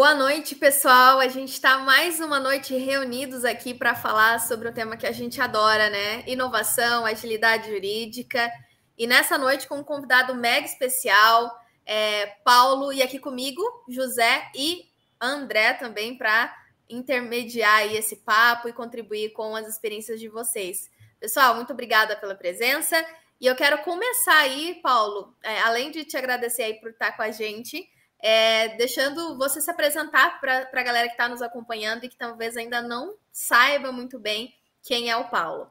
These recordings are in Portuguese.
Boa noite, pessoal. A gente está mais uma noite reunidos aqui para falar sobre o tema que a gente adora, né? Inovação, agilidade jurídica. E nessa noite, com um convidado mega especial, é, Paulo, e aqui comigo, José e André também, para intermediar esse papo e contribuir com as experiências de vocês. Pessoal, muito obrigada pela presença. E eu quero começar aí, Paulo, é, além de te agradecer aí por estar com a gente é, deixando você se apresentar para a galera que está nos acompanhando e que talvez ainda não saiba muito bem quem é o Paulo.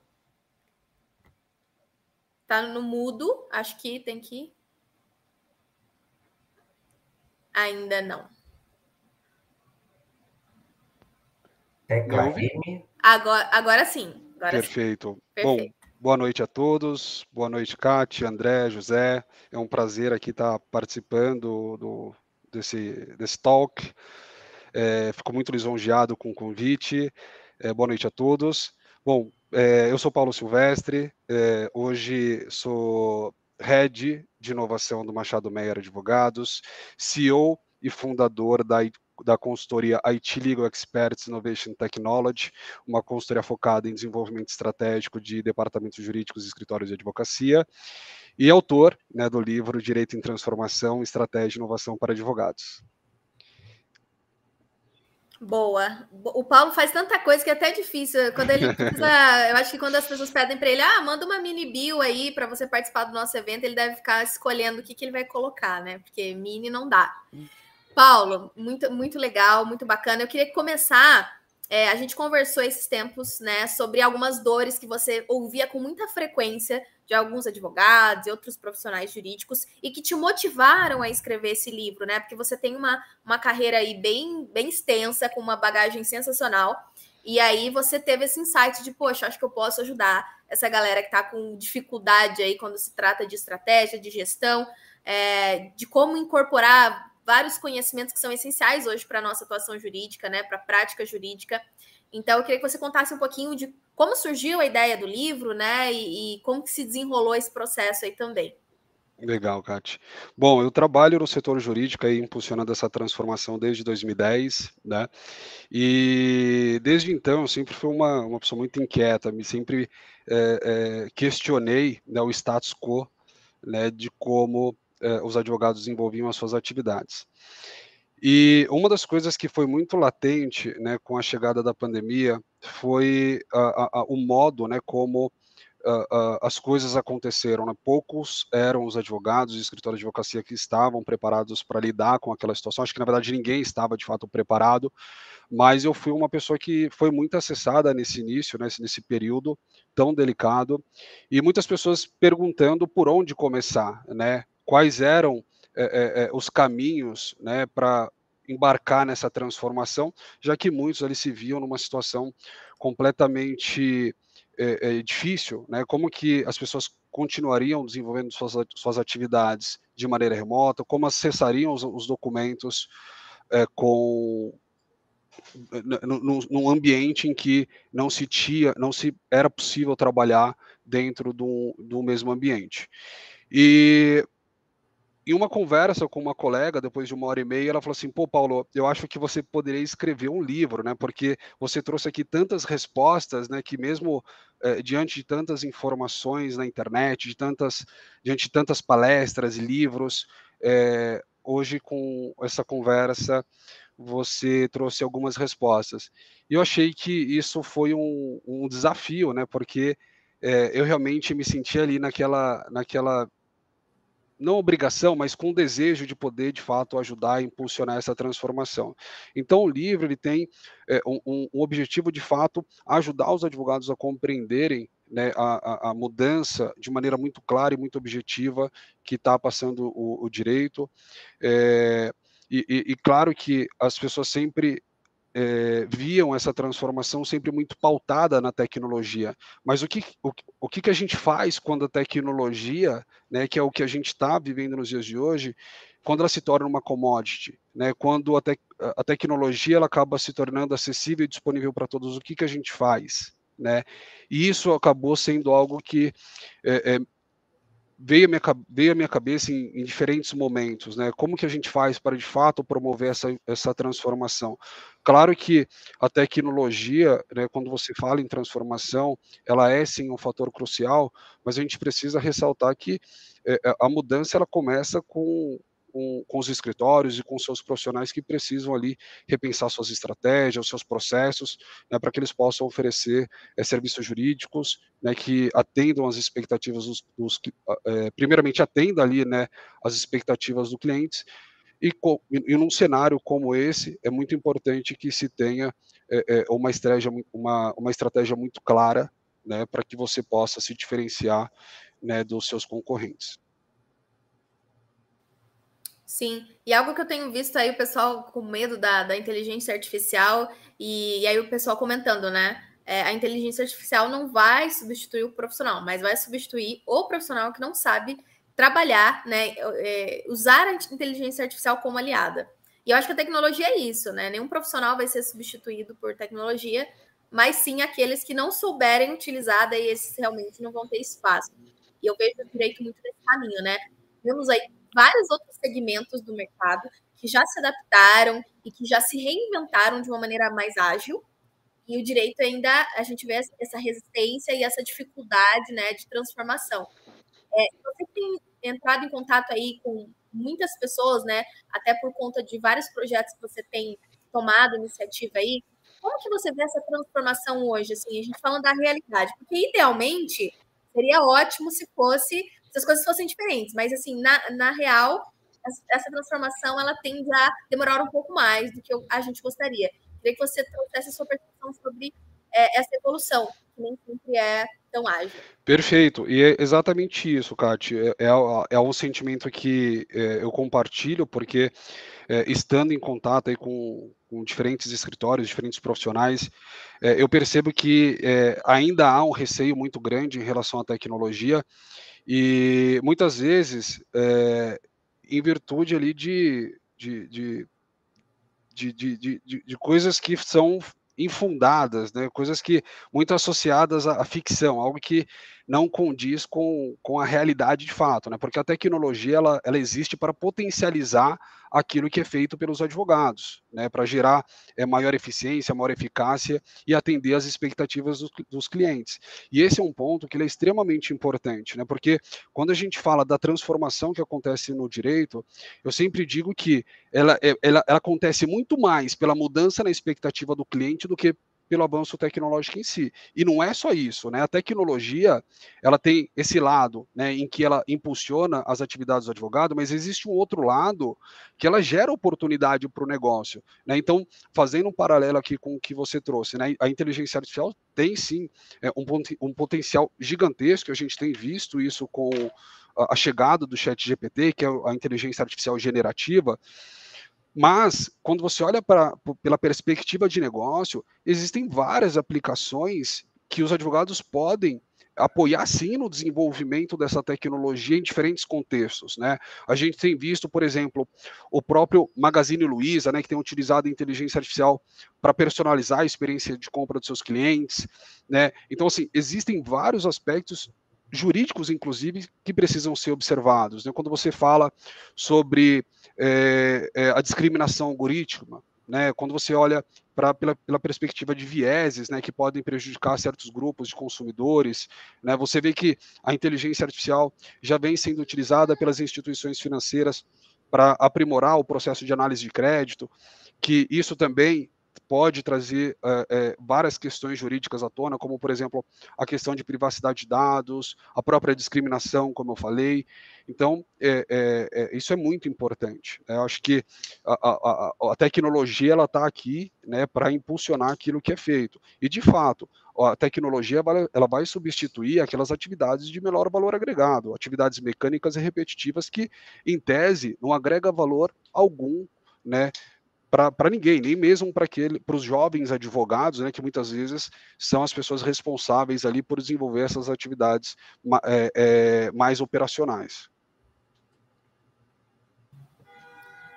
Tá no mudo, acho que tem que. Ainda não. Agora, agora sim. Agora Perfeito. Sim. Perfeito. Bom, boa noite a todos. Boa noite, Kátia, André, José. É um prazer aqui estar participando do, desse, desse talk. É, fico muito lisonjeado com o convite. É, boa noite a todos. Bom, é, eu sou Paulo Silvestre, é, hoje sou Head de Inovação do Machado Meyer Advogados, CEO e fundador da, da consultoria IT Legal Experts Innovation Technology, uma consultoria focada em desenvolvimento estratégico de departamentos jurídicos escritórios de advocacia, e autor né, do livro Direito em Transformação, Estratégia e Inovação para Advogados. Boa. O Paulo faz tanta coisa que é até difícil. Quando ele precisa, eu acho que quando as pessoas pedem para ele, ah, manda uma mini bio aí para você participar do nosso evento, ele deve ficar escolhendo o que, que ele vai colocar, né? Porque mini não dá. Paulo, muito, muito legal, muito bacana. Eu queria começar. É, a gente conversou esses tempos, né, sobre algumas dores que você ouvia com muita frequência de alguns advogados e outros profissionais jurídicos e que te motivaram a escrever esse livro, né? Porque você tem uma, uma carreira aí bem, bem extensa, com uma bagagem sensacional. E aí você teve esse insight de, poxa, acho que eu posso ajudar essa galera que está com dificuldade aí quando se trata de estratégia, de gestão, é, de como incorporar vários conhecimentos que são essenciais hoje para a nossa atuação jurídica, né? Para a prática jurídica. Então, eu queria que você contasse um pouquinho de como surgiu a ideia do livro, né? E, e como que se desenrolou esse processo aí também. Legal, Kate. Bom, eu trabalho no setor jurídico aí, impulsionando essa transformação desde 2010, né? E desde então eu sempre fui uma, uma pessoa muito inquieta, me sempre é, é, questionei né, o status quo né, de como é, os advogados desenvolviam as suas atividades. E uma das coisas que foi muito latente, né, com a chegada da pandemia, foi o modo, né, como as coisas aconteceram. Né? Poucos eram os advogados e escritórios de advocacia que estavam preparados para lidar com aquela situação. Acho que na verdade ninguém estava de fato preparado, mas eu fui uma pessoa que foi muito acessada nesse início, né, nesse período tão delicado, e muitas pessoas perguntando por onde começar, né? Quais eram é, é, é, os caminhos né, para embarcar nessa transformação, já que muitos ali se viam numa situação completamente é, é, difícil, né? Como que as pessoas continuariam desenvolvendo suas, suas atividades de maneira remota, como acessariam os, os documentos é, com num ambiente em que não se tinha, não se era possível trabalhar dentro do, do mesmo ambiente. E em uma conversa com uma colega, depois de uma hora e meia, ela falou assim: pô, Paulo, eu acho que você poderia escrever um livro, né? Porque você trouxe aqui tantas respostas, né? Que mesmo eh, diante de tantas informações na internet, de tantas, diante de tantas palestras e livros, eh, hoje com essa conversa você trouxe algumas respostas. E eu achei que isso foi um, um desafio, né? Porque eh, eu realmente me senti ali naquela, naquela não obrigação, mas com desejo de poder, de fato, ajudar a impulsionar essa transformação. Então, o livro ele tem é, um, um, objetivo, de fato, ajudar os advogados a compreenderem né, a, a, mudança de maneira muito clara e muito objetiva que está passando o, o direito. É, e, e, e, claro que as pessoas sempre é, viam essa transformação sempre muito pautada na tecnologia. Mas o que, o, o que, que a gente faz quando a tecnologia, né, que é o que a gente está vivendo nos dias de hoje, quando ela se torna uma commodity, né, quando a, a tecnologia ela acaba se tornando acessível e disponível para todos, o que, que a gente faz? Né? E isso acabou sendo algo que é, é, veio a minha, veio a minha cabeça em, em, diferentes momentos, né? Como que a gente faz para de fato promover essa, essa transformação? Claro que a tecnologia, né, quando você fala em transformação, ela é sim um fator crucial, mas a gente precisa ressaltar que é, a mudança ela começa com com, com, os escritórios e com seus profissionais que precisam ali repensar suas estratégias, seus processos, né, para que eles possam oferecer é, serviços jurídicos né, que atendam às expectativas dos, dos é, primeiramente atenda ali né, as expectativas dos clientes e, e, num cenário como esse é muito importante que se tenha é, uma estratégia uma, uma estratégia muito clara né, para que você possa se diferenciar né, dos seus concorrentes. Sim, e algo que eu tenho visto aí o pessoal com medo da, da inteligência artificial, e, e aí o pessoal comentando, né? É, a inteligência artificial não vai substituir o profissional, mas vai substituir o profissional que não sabe trabalhar, né? É, usar a inteligência artificial como aliada. E eu acho que a tecnologia é isso, né? Nenhum profissional vai ser substituído por tecnologia, mas sim aqueles que não souberem utilizar, daí esses realmente não vão ter espaço. E eu vejo o direito muito nesse caminho, né? Vemos aí vários outros segmentos do mercado que já se adaptaram e que já se reinventaram de uma maneira mais ágil. E o direito ainda, a gente vê essa resistência e essa dificuldade né, de transformação. É, você tem entrado em contato aí com muitas pessoas, né, até por conta de vários projetos que você tem tomado iniciativa aí, como que você vê essa transformação hoje, assim, a gente falando da realidade? Porque, idealmente, seria ótimo se fosse se as coisas fossem diferentes. Mas, assim, na, na real, essa transformação ela tende a demorar um pouco mais do que a gente gostaria. Queria que você trouxesse a sua percepção sobre é, essa evolução, que nem sempre é tão ágil. Perfeito, e é exatamente isso, Kate. É, é, é um sentimento que é, eu compartilho, porque é, estando em contato aí com, com diferentes escritórios, diferentes profissionais, é, eu percebo que é, ainda há um receio muito grande em relação à tecnologia e muitas vezes, em virtude ali de, de, de, de, de, de coisas que são infundadas, né? coisas que muito associadas à, à, ficção, algo que não condiz com, com a realidade de fato, né? porque a tecnologia ela, ela existe para potencializar aquilo que é feito pelos advogados, né, para gerar é, maior eficiência, maior eficácia e atender às expectativas dos, dos clientes. E esse é um ponto que é extremamente importante, né, porque quando a gente fala da transformação que acontece no direito, eu sempre digo que ela, é, ela, ela acontece muito mais pela mudança na expectativa do cliente do que pelo avanço tecnológico em si. E não é só isso, né? A tecnologia, ela tem esse lado, né, em que ela impulsiona as atividades do advogado, mas existe um outro lado que ela gera oportunidade para o negócio, né? Então, fazendo um paralelo aqui com o que você trouxe, né? A inteligência artificial tem sim é, um, um potencial gigantesco, a gente tem visto isso com a chegada do chat GPT, que é a inteligência artificial generativa, mas, quando você olha pra, pela perspectiva de negócio, existem várias aplicações que os advogados podem apoiar sim no desenvolvimento dessa tecnologia em diferentes contextos, né? A gente tem visto, por exemplo, o próprio Magazine Luiza, né, que tem utilizado a inteligência artificial para personalizar a experiência de compra dos seus clientes, né? Então, assim, existem vários aspectos jurídicos, inclusive, que precisam ser observados. Né? Quando você fala sobre é, é, a discriminação algorítmica, né? quando você olha pra, pela, pela perspectiva de vieses né, que podem prejudicar certos grupos de consumidores, né? você vê que a inteligência artificial já vem sendo utilizada pelas instituições financeiras para aprimorar o processo de análise de crédito, que isso também pode trazer é, é, várias questões jurídicas à tona, como, por exemplo, a questão de privacidade de dados, a própria discriminação, como eu falei. Então, é, isso é muito importante. Né? Eu acho que a, a, a tecnologia está aqui né, para impulsionar aquilo que é feito. E, de fato, a tecnologia ela vai substituir aquelas atividades de menor valor agregado, atividades mecânicas e repetitivas que, em tese, não agrega valor algum né, para ninguém, nem mesmo para os jovens advogados, né, que muitas vezes são as pessoas responsáveis ali por desenvolver essas atividades é, é, mais operacionais.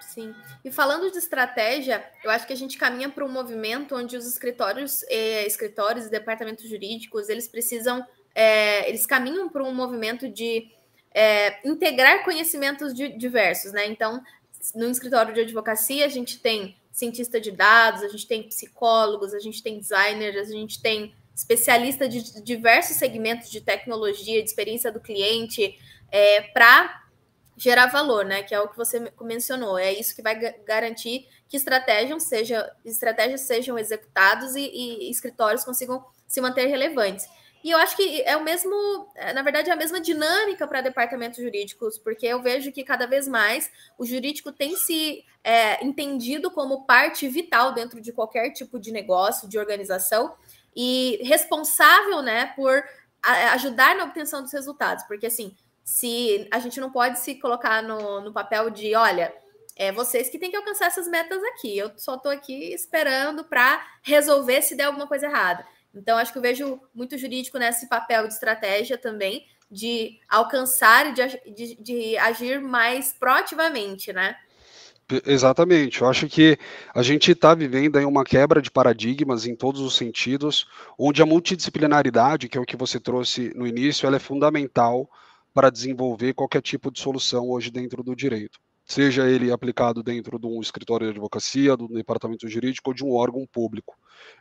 Sim. E falando de estratégia, eu acho que a gente caminha para um movimento onde os escritórios, eh, escritórios e departamentos jurídicos, eles precisam, eh, eles caminham para um movimento de é, integrar conhecimentos diversos, né? Então, no escritório de advocacia, a gente tem cientista de dados, a gente tem psicólogos, a gente tem designers, a gente tem especialista de diversos segmentos de tecnologia, de experiência do cliente, é, para gerar valor, né? Que é o que você mencionou. É isso que vai garantir que estratégias sejam, estratégias sejam executadas e, e escritórios consigam se manter relevantes. E eu acho que é o mesmo, é, na verdade, é a mesma dinâmica para departamentos jurídicos, porque eu vejo que cada vez mais o jurídico tem se é, entendido como parte vital dentro de qualquer tipo de negócio, de organização, e responsável né, por ajudar na obtenção dos resultados. Porque assim, se a gente não pode se colocar no, no papel de, olha, é vocês que têm que alcançar essas metas aqui. Eu só estou aqui esperando para resolver se der alguma coisa errada. Então, acho que eu vejo muito jurídico nesse papel de estratégia também, de alcançar e de, de, de agir mais proativamente, né? Exatamente, eu acho que a gente está vivendo aí uma quebra de paradigmas em todos os sentidos, onde a multidisciplinaridade, que é o que você trouxe no início, ela é fundamental para desenvolver qualquer tipo de solução hoje dentro do direito seja ele aplicado dentro de um escritório de advocacia, do departamento jurídico ou de um órgão público.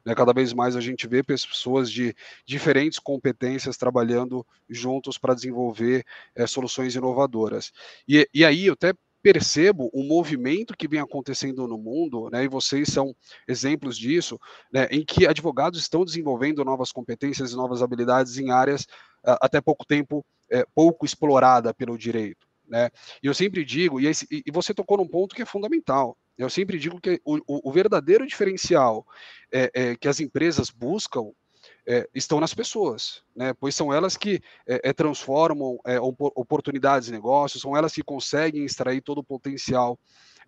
Né? Cada vez mais a gente vê pessoas de diferentes competências trabalhando juntos para desenvolver é, soluções inovadoras. E, e aí eu até percebo um movimento que vem acontecendo no mundo, né, e vocês são exemplos disso, né, em que advogados estão desenvolvendo novas competências e novas habilidades em áreas uh, até pouco tempo é, pouco explorada pelo direito. Né? E eu sempre digo, e, esse, e, você tocou num ponto que é fundamental. Eu sempre digo que o, o, verdadeiro diferencial é, é, que as empresas buscam é, estão nas pessoas, né? pois são elas que é, é transformam é, oportunidades de negócios, são elas que conseguem extrair todo o potencial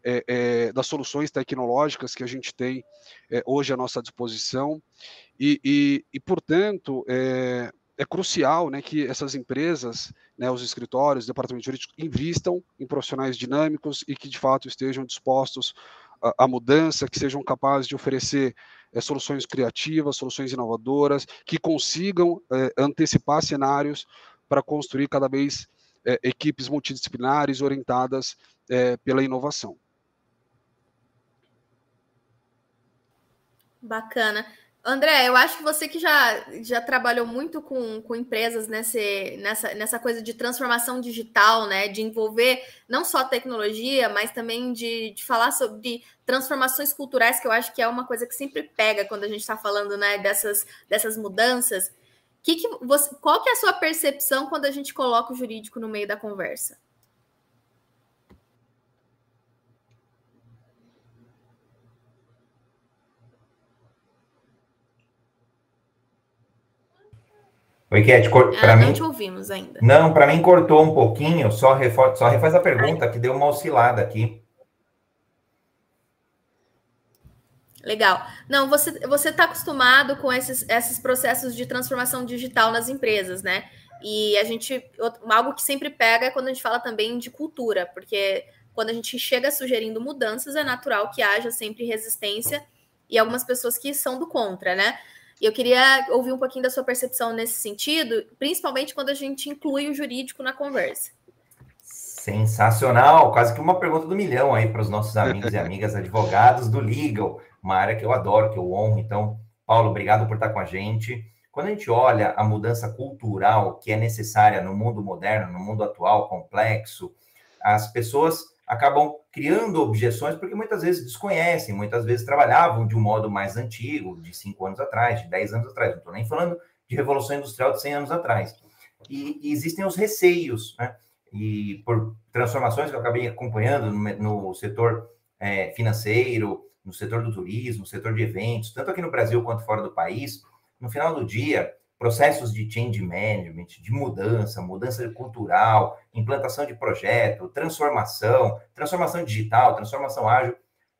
é, das soluções tecnológicas que a gente tem hoje à nossa disposição, e, e, e portanto, é crucial né, que essas empresas, né, os escritórios, departamentos jurídicos, invistam em profissionais dinâmicos e que de fato estejam dispostos à, mudança, que sejam capazes de oferecer é, soluções criativas, soluções inovadoras, que consigam é, antecipar cenários para construir cada vez é, equipes multidisciplinares orientadas pela inovação. Bacana. André, eu acho que você que já, já trabalhou muito com, com empresas nesse, nessa, nessa coisa de transformação digital, né? De envolver não só tecnologia, mas também de, de falar sobre transformações culturais, que eu acho que é uma coisa que sempre pega quando a gente está falando né, dessas, dessas mudanças. Que que você, qual que é a sua percepção quando a gente coloca o jurídico no meio da conversa? Oi, Cat, para ah, mim. Não te ouvimos ainda. Não, para mim cortou um pouquinho, só, refor... só refaz a pergunta, Ai. que deu uma oscilada aqui. Legal. Não, você você está acostumado com esses, esses processos de transformação digital nas empresas, né? E a gente algo que sempre pega é quando a gente fala também de cultura, porque quando a gente chega sugerindo mudanças, é natural que haja sempre resistência e algumas pessoas que são do contra, né? Eu queria ouvir um pouquinho da sua percepção nesse sentido, principalmente quando a gente inclui o jurídico na conversa. Sensacional, quase que uma pergunta do milhão aí para os nossos amigos e amigas advogados do Legal, uma área que eu adoro, que eu honro. Então, Paulo, obrigado por estar com a gente. Quando a gente olha a mudança cultural que é necessária no mundo moderno, no mundo atual, complexo, as pessoas acabam criando objeções porque muitas vezes desconhecem, muitas vezes trabalhavam de um modo mais antigo, de cinco anos atrás, de dez anos atrás. Não estou nem falando de revolução industrial de 100 anos atrás. E, e, existem os receios, né? E por transformações que eu acabei acompanhando no, no setor é, financeiro, no setor do turismo, no setor de eventos, tanto aqui no Brasil quanto fora do país, no final do dia, processos de change management, de mudança, mudança cultural, implantação de projeto, transformação, transformação digital, transformação ágil,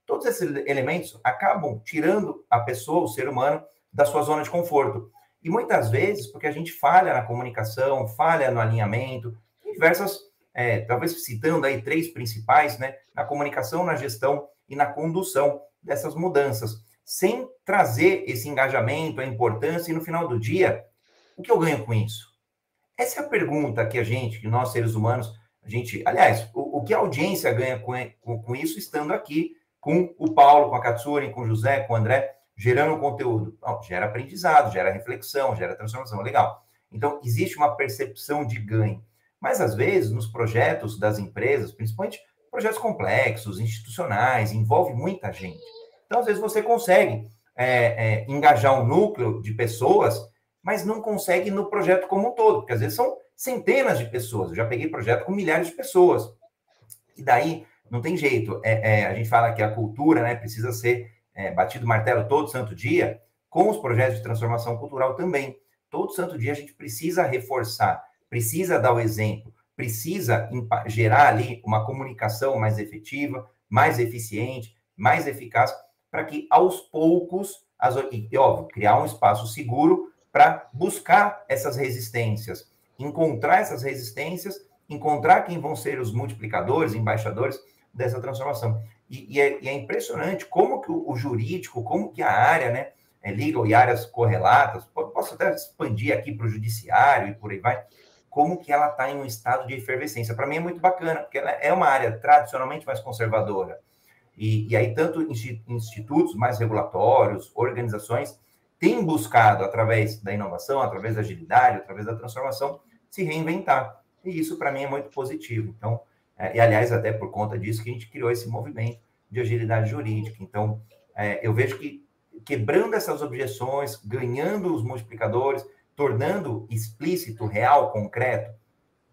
todos esses elementos acabam tirando a pessoa, o ser humano, da sua zona de conforto. E muitas vezes, porque a gente falha na comunicação, falha no alinhamento, diversas, é, talvez citando aí três principais, né, na comunicação, na gestão e na condução dessas mudanças, sem trazer esse engajamento, a importância, e no final do dia, o que eu ganho com isso? Essa é a pergunta que a gente, que nós seres humanos, a gente, aliás, o, o que a audiência ganha com, com, com, isso estando aqui com o Paulo, com a Katsuri, com o José, com o André, gerando conteúdo? gera aprendizado, gera reflexão, gera transformação, legal. Então, existe uma percepção de ganho. Mas, às vezes, nos projetos das empresas, principalmente projetos complexos, institucionais, envolve muita gente. Então, às vezes, você consegue é, é, engajar um núcleo de pessoas, mas não consegue no projeto como um todo, porque às vezes são centenas de pessoas. Eu já peguei projeto com milhares de pessoas. E daí, não tem jeito. É, é a gente fala que a cultura né, precisa ser é, batido martelo todo santo dia, com os projetos de transformação cultural também. Todo santo dia a gente precisa reforçar, precisa dar o exemplo, precisa gerar ali uma comunicação mais efetiva, mais eficiente, mais eficaz, para que aos poucos, as, e, óbvio, criar um espaço seguro para buscar essas resistências, encontrar essas resistências, encontrar quem vão ser os multiplicadores, embaixadores dessa transformação. E, e, é, e é, impressionante como que o, o, jurídico, como que a área, né, é legal e áreas correlatas, posso até expandir aqui para o judiciário e por aí vai, como que ela está em um estado de efervescência. Para mim é muito bacana, porque ela é uma área tradicionalmente mais conservadora. E, e aí, tanto institutos mais regulatórios, organizações, têm buscado, através da inovação, através da agilidade, através da transformação, se reinventar. E isso, para mim, é muito positivo. Então, é, e aliás, até por conta disso que a gente criou esse movimento de agilidade jurídica. Então, é, eu vejo que quebrando essas objeções, ganhando os multiplicadores, tornando explícito, real, concreto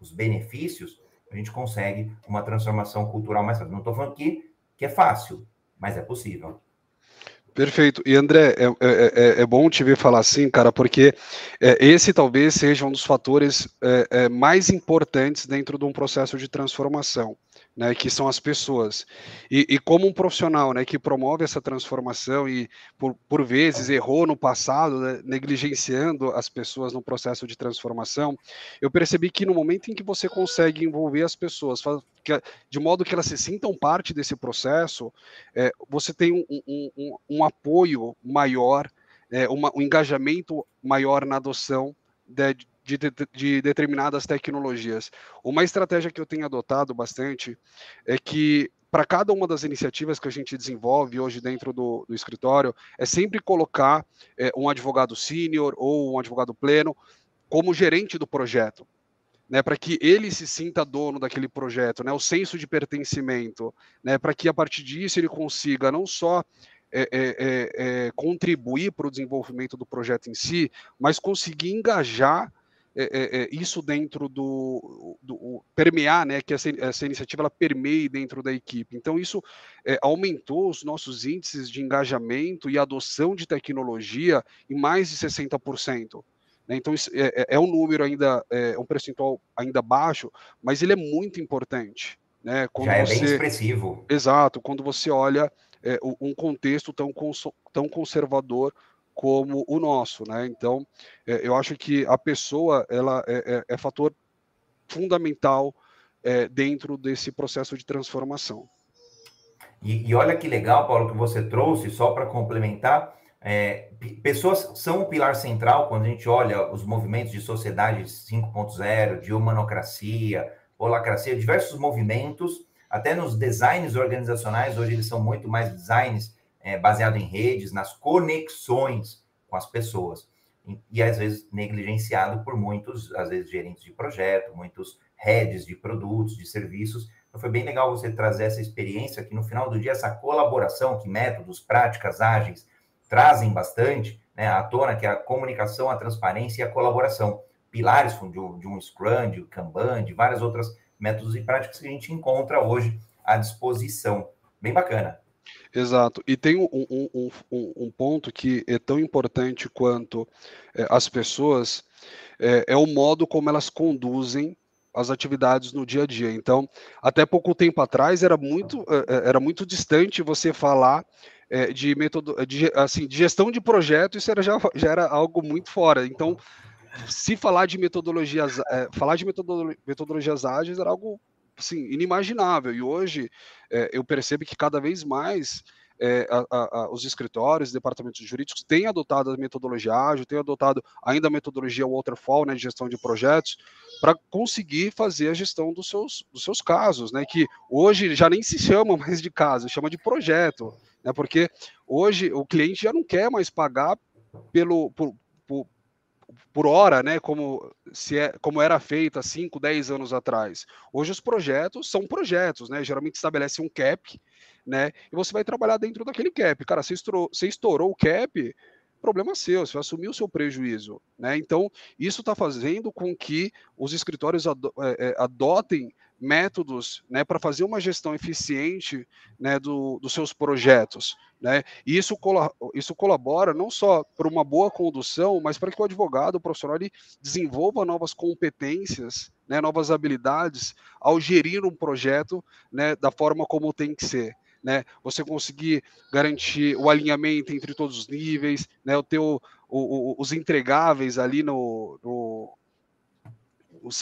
os benefícios, a gente consegue uma transformação cultural mais rápida. Não estou falando que, que é fácil, mas é possível. Perfeito. E André, é, é, é, é, bom te ver falar assim, cara, porque é, esse talvez seja um dos fatores é, é, mais importantes dentro de um processo de transformação né, que são as pessoas. E, e, como um profissional né, que promove essa transformação e, por, por vezes, errou no passado, né, negligenciando as pessoas no processo de transformação, eu percebi que no momento em que você consegue envolver as pessoas, de modo que elas se sintam parte desse processo, é, você tem um, um, um, um apoio maior, é, uma, um engajamento maior na adoção de, de, de, de, determinadas tecnologias. Uma estratégia que eu tenho adotado bastante é que para cada uma das iniciativas que a gente desenvolve hoje dentro do, do escritório, é sempre colocar é, um advogado sênior ou um advogado pleno como gerente do projeto. Né, para que ele se sinta dono daquele projeto, né, o senso de pertencimento, né, para que a partir disso ele consiga não só é, é, é, é contribuir para o desenvolvimento do projeto em si, mas conseguir engajar é, é, é, isso dentro do, do, permear, né, que essa, essa, iniciativa ela permeie dentro da equipe. Então isso é, aumentou os nossos índices de engajamento e adoção de tecnologia em mais de 60%. Né? Então isso é, é, é, um número ainda, é um percentual ainda baixo, mas ele é muito importante. Né? Quando Já é você... bem expressivo. Exato, quando você olha um contexto tão, tão conservador como o nosso, né? Então, é, eu acho que a pessoa ela é, é, é fator fundamental é, dentro desse processo de transformação. E, e, olha que legal, Paulo, que você trouxe, só para complementar, é, pessoas são o pilar central quando a gente olha os movimentos de sociedade 5.0, de humanocracia, holacracia, diversos movimentos, até nos designs organizacionais, hoje eles são muito mais designs é, baseado em redes, nas conexões com as pessoas. E, e, às vezes negligenciado por muitos, às vezes gerentes de projeto, muitos heads de produtos, de serviços. Então foi bem legal você trazer essa experiência que no final do dia essa colaboração, que métodos, práticas ágeis trazem bastante né, à tona, que é a comunicação, a transparência e a colaboração. Pilares de um, de um Scrum, de um Kanban, de várias outras métodos e práticas que a gente encontra hoje à disposição. Bem bacana. Exato. E tem um, um, um, um, ponto que é tão importante quanto é, as pessoas, é, é, o modo como elas conduzem as atividades no dia a dia. Então, até pouco tempo atrás era muito, é, é, era muito distante você falar é, de método, de, assim, de gestão de projeto, isso era, já, já era algo muito fora. Então, se falar de metodologias, é, falar de metodologias ágeis era algo assim, inimaginável. E hoje é, eu percebo que cada vez mais é, a, a, os escritórios, departamentos jurídicos têm adotado a metodologia ágil, têm adotado ainda a metodologia waterfall, né, de gestão de projetos, para conseguir fazer a gestão dos seus, dos seus casos, né, que hoje já nem se chama mais de caso, chama de projeto, né, porque hoje o cliente já não quer mais pagar pelo, por, por, hora, né, como, se é, como era feito há 5, 10 anos atrás. Hoje os projetos são projetos, né, geralmente estabelece um cap, né, e você vai trabalhar dentro daquele cap. Cara, você estourou, você estourou o cap, problema seu, você vai assumir o seu prejuízo, né, então isso está fazendo com que os escritórios é, é, adotem métodos né, para fazer uma gestão eficiente né, do, dos seus projetos. Né? E isso, isso colabora não só para uma boa condução, mas para que o advogado, o profissional, ele desenvolva novas competências, né, novas habilidades ao gerir um projeto né, da forma como tem que ser. Né, você conseguir garantir o alinhamento entre todos os níveis, né, o teu, o, o, os entregáveis ali no, no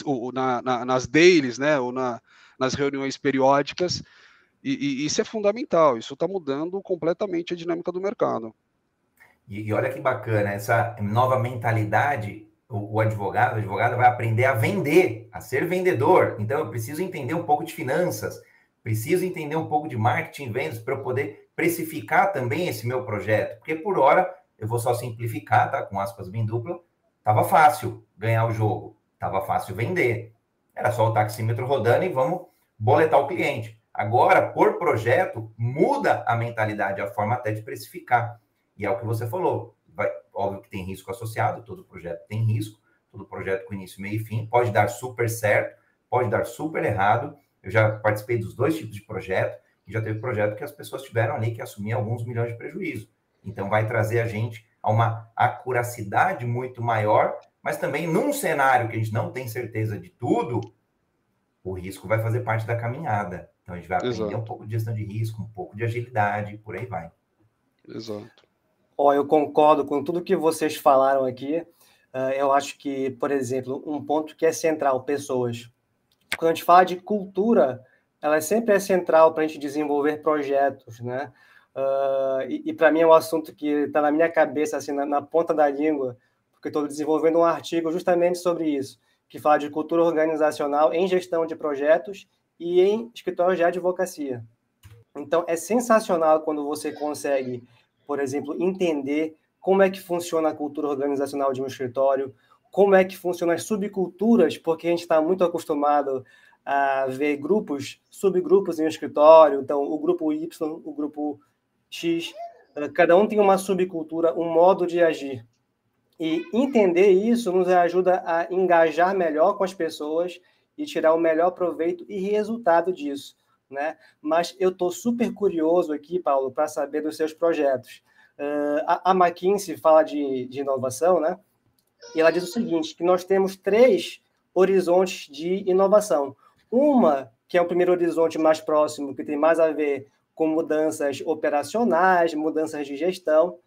o, na, na, nas dailies, né, ou na, nas reuniões periódicas, e, e isso é fundamental, isso está mudando completamente a dinâmica do mercado. E, e, olha que bacana, essa nova mentalidade, o, o advogado, vai aprender a vender, a ser vendedor. Então, eu preciso entender um pouco de finanças, preciso entender um pouco de marketing vendas para eu poder precificar também esse meu projeto. Porque por hora, eu vou só simplificar, tá? Com aspas bem dupla, estava fácil ganhar o jogo. Estava fácil vender. Era só o taxímetro rodando e vamos boletar o cliente. Agora, por projeto, muda a mentalidade, a forma até de precificar. E é o que você falou. Vai, óbvio que tem risco associado, todo projeto tem risco, todo projeto com início, meio e fim, pode dar super certo, pode dar super errado. Eu já participei dos dois tipos de projeto, e já teve projeto que as pessoas tiveram ali que assumir alguns milhões de prejuízo. Então, vai trazer a gente a uma acuracidade muito maior mas também num cenário que a gente não tem certeza de tudo, o risco vai fazer parte da caminhada. Então a gente vai aprender Exato. um pouco de gestão de risco, um pouco de agilidade, por aí vai. Exato. Ó, eu concordo com tudo que vocês falaram aqui. Uh, eu acho que, por exemplo, um ponto que é central, pessoas. Quando a gente fala de cultura, ela sempre é central para a gente desenvolver projetos, né? Uh, e, e para mim é um assunto que está na minha cabeça, assim, na, na ponta da língua, porque estou desenvolvendo um artigo justamente sobre isso, que fala de cultura organizacional em gestão de projetos e em escritórios de advocacia. Então, é sensacional quando você consegue, por exemplo, entender como é que funciona a cultura organizacional de um escritório, como é que funcionam as subculturas, porque a gente está muito acostumado a ver grupos, subgrupos em um escritório, então o grupo Y, o grupo X, eh, cada um tem uma subcultura, um modo de agir. E entender isso nos ajuda a engajar melhor com as pessoas e tirar o melhor proveito e resultado disso. Né? Mas eu estou super curioso aqui, Paulo, para saber dos seus projetos. Uh, a, a, McKinsey fala de, de inovação, né? E ela diz o seguinte: que nós temos três horizontes de inovação. Uma, que é o primeiro horizonte mais próximo, que tem mais a ver com mudanças operacionais, mudanças de gestão,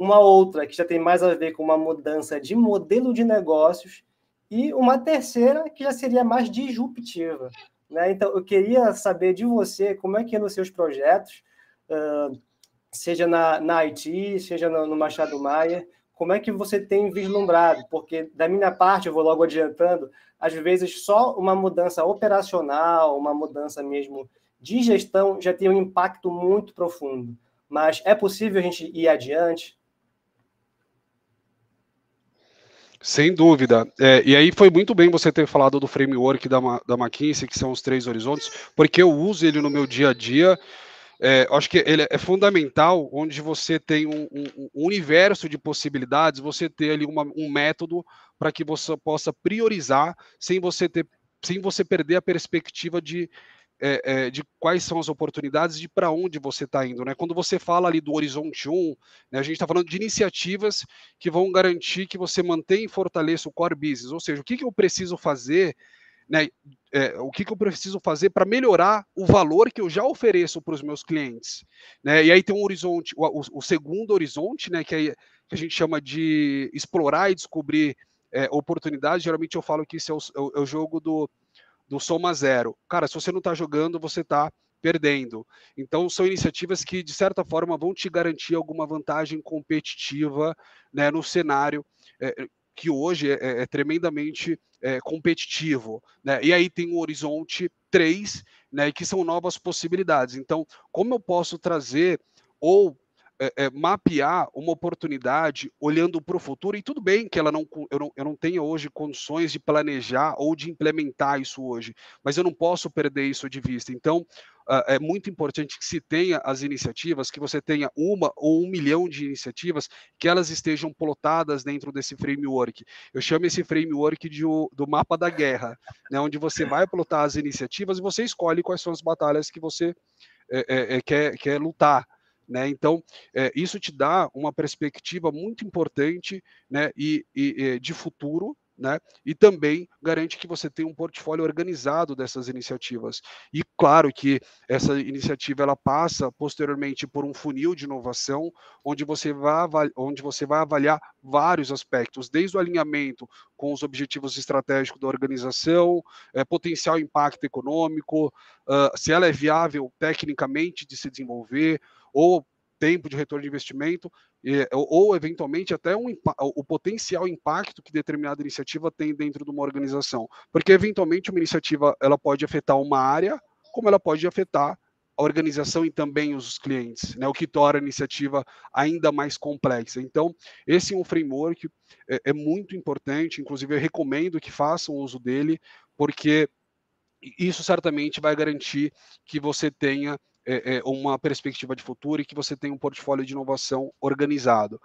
uma outra que já tem mais a ver com uma mudança de modelo de negócios e uma terceira que já seria mais disruptiva. Né? Então, eu queria saber de você como é que é nos seus projetos, uh, seja na, na IT, seja no, no Machado Maia, como é que você tem vislumbrado? Porque, da minha parte, eu vou logo adiantando, às vezes só uma mudança operacional, uma mudança mesmo de gestão já tem um impacto muito profundo. Mas é possível a gente ir adiante? Sem dúvida. É, e aí foi muito bem você ter falado do framework da, da McKinsey, que são os três horizontes, porque eu uso ele no meu dia a dia. É, acho que ele é fundamental, onde você tem um, um, um universo de possibilidades, você ter ali uma, um método para que você possa priorizar sem você ter, sem você perder a perspectiva de é, é, de quais são as oportunidades de para onde você está indo. Né? Quando você fala ali do Horizonte 1, né, a gente está falando de iniciativas que vão garantir que você mantenha e fortaleça o core business, ou seja, o que, que eu preciso fazer, né, é, o que, que eu preciso fazer para melhorar o valor que eu já ofereço para os meus clientes. Né? E aí tem um horizonte, o, o segundo horizonte, né, que, é, que a gente chama de explorar e descobrir é, oportunidades. Geralmente eu falo que isso é o, é o é jogo do do soma zero. Cara, se você não está jogando, você está perdendo. Então, são iniciativas que, de certa forma, vão te garantir alguma vantagem competitiva né, no cenário é, que hoje é, é tremendamente é, competitivo. Né? E aí tem o Horizonte 3, né, que são novas possibilidades. Então, como eu posso trazer ou é, é, mapear uma oportunidade olhando para o futuro, e tudo bem que ela não eu, não, eu não tenha hoje condições de planejar ou de implementar isso hoje, mas eu não posso perder isso de vista. Então, é muito importante que se tenha as iniciativas, que você tenha uma ou um milhão de iniciativas, que elas estejam plotadas dentro desse framework. Eu chamo esse framework de, do mapa da guerra, né, onde você vai plotar as iniciativas e você escolhe quais são as batalhas que você é, é, quer, quer lutar. Né? Então, é, isso te dá uma perspectiva muito importante né, e, e, de futuro, né? E também garante que você tenha um portfólio organizado dessas iniciativas. E claro que essa iniciativa ela passa posteriormente por um funil de inovação, onde você vai, onde você vai avaliar vários aspectos, desde o alinhamento com os objetivos estratégicos da organização, é, potencial impacto econômico, uh, se ela é viável tecnicamente de se desenvolver, ou tempo de retorno de investimento, ou, ou, eventualmente até um, o potencial impacto que determinada iniciativa tem dentro de uma organização. Porque eventualmente uma iniciativa ela pode afetar uma área, como ela pode afetar a organização e também os clientes, né, o que torna a iniciativa ainda mais complexa. Então, esse é um framework, é, é muito importante, inclusive eu recomendo que façam uso dele, porque isso certamente vai garantir que você tenha é, é, uma perspectiva de futuro e que você tem um portfólio de inovação organizado.